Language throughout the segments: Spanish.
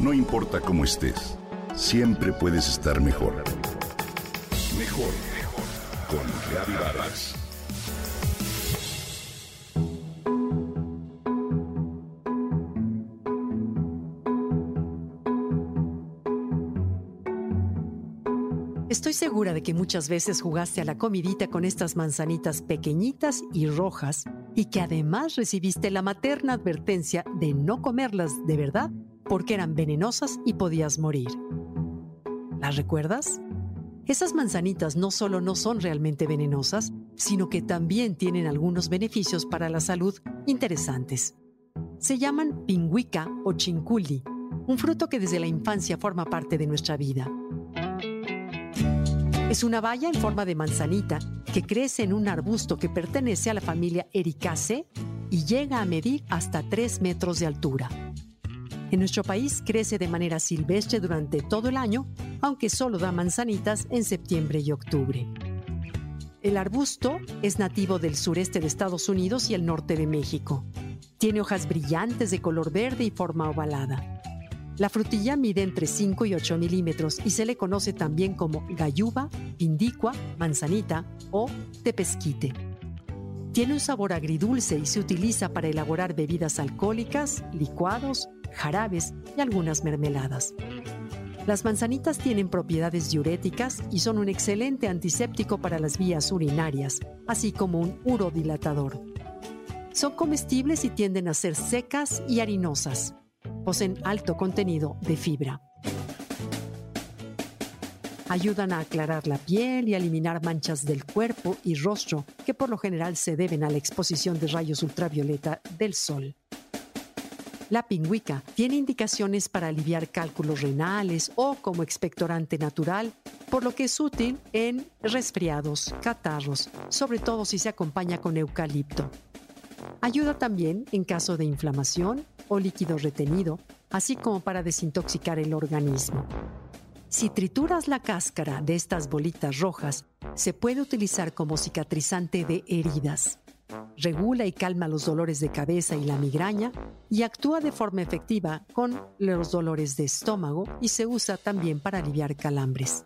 No importa cómo estés, siempre puedes estar mejor. Mejor, mejor. Con Reavivadas. Estoy segura de que muchas veces jugaste a la comidita con estas manzanitas pequeñitas y rojas y que además recibiste la materna advertencia de no comerlas de verdad porque eran venenosas y podías morir. ¿Las recuerdas? Esas manzanitas no solo no son realmente venenosas, sino que también tienen algunos beneficios para la salud interesantes. Se llaman pingüica o chinculi, un fruto que desde la infancia forma parte de nuestra vida. Es una baya en forma de manzanita que crece en un arbusto que pertenece a la familia Ericaceae y llega a medir hasta 3 metros de altura. En nuestro país crece de manera silvestre durante todo el año, aunque solo da manzanitas en septiembre y octubre. El arbusto es nativo del sureste de Estados Unidos y el norte de México. Tiene hojas brillantes de color verde y forma ovalada. La frutilla mide entre 5 y 8 milímetros y se le conoce también como gayuba, pindicua, manzanita o tepesquite. Tiene un sabor agridulce y se utiliza para elaborar bebidas alcohólicas, licuados, jarabes y algunas mermeladas. Las manzanitas tienen propiedades diuréticas y son un excelente antiséptico para las vías urinarias, así como un urodilatador. Son comestibles y tienden a ser secas y harinosas poseen alto contenido de fibra. Ayudan a aclarar la piel y a eliminar manchas del cuerpo y rostro que por lo general se deben a la exposición de rayos ultravioleta del sol. La pingüica tiene indicaciones para aliviar cálculos renales o como expectorante natural, por lo que es útil en resfriados, catarros, sobre todo si se acompaña con eucalipto. Ayuda también en caso de inflamación o líquido retenido, así como para desintoxicar el organismo. Si trituras la cáscara de estas bolitas rojas, se puede utilizar como cicatrizante de heridas. Regula y calma los dolores de cabeza y la migraña y actúa de forma efectiva con los dolores de estómago y se usa también para aliviar calambres.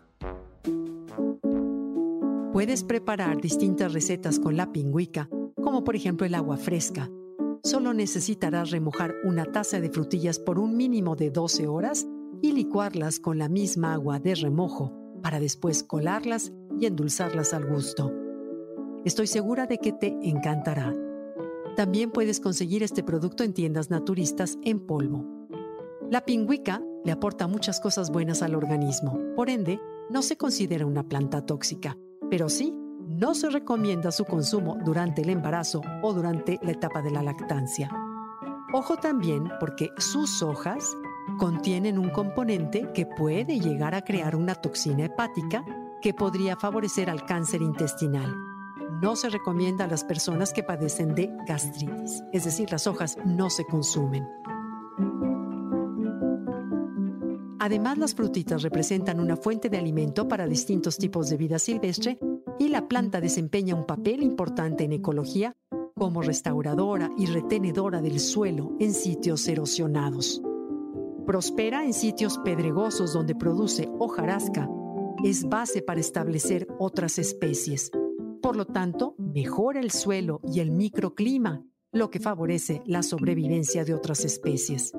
Puedes preparar distintas recetas con la pingüica como por ejemplo el agua fresca. Solo necesitarás remojar una taza de frutillas por un mínimo de 12 horas y licuarlas con la misma agua de remojo para después colarlas y endulzarlas al gusto. Estoy segura de que te encantará. También puedes conseguir este producto en tiendas naturistas en polvo. La pingüica le aporta muchas cosas buenas al organismo, por ende, no se considera una planta tóxica, pero sí no se recomienda su consumo durante el embarazo o durante la etapa de la lactancia. Ojo también porque sus hojas contienen un componente que puede llegar a crear una toxina hepática que podría favorecer al cáncer intestinal. No se recomienda a las personas que padecen de gastritis, es decir, las hojas no se consumen. Además, las frutitas representan una fuente de alimento para distintos tipos de vida silvestre y la planta desempeña un papel importante en ecología como restauradora y retenedora del suelo en sitios erosionados. Prospera en sitios pedregosos donde produce hojarasca. Es base para establecer otras especies. Por lo tanto, mejora el suelo y el microclima, lo que favorece la sobrevivencia de otras especies.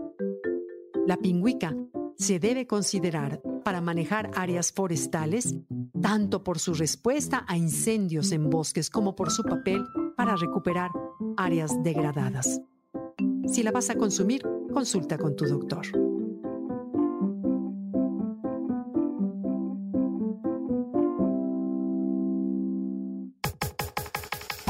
La pingüica se debe considerar para manejar áreas forestales, tanto por su respuesta a incendios en bosques como por su papel para recuperar áreas degradadas. Si la vas a consumir, consulta con tu doctor.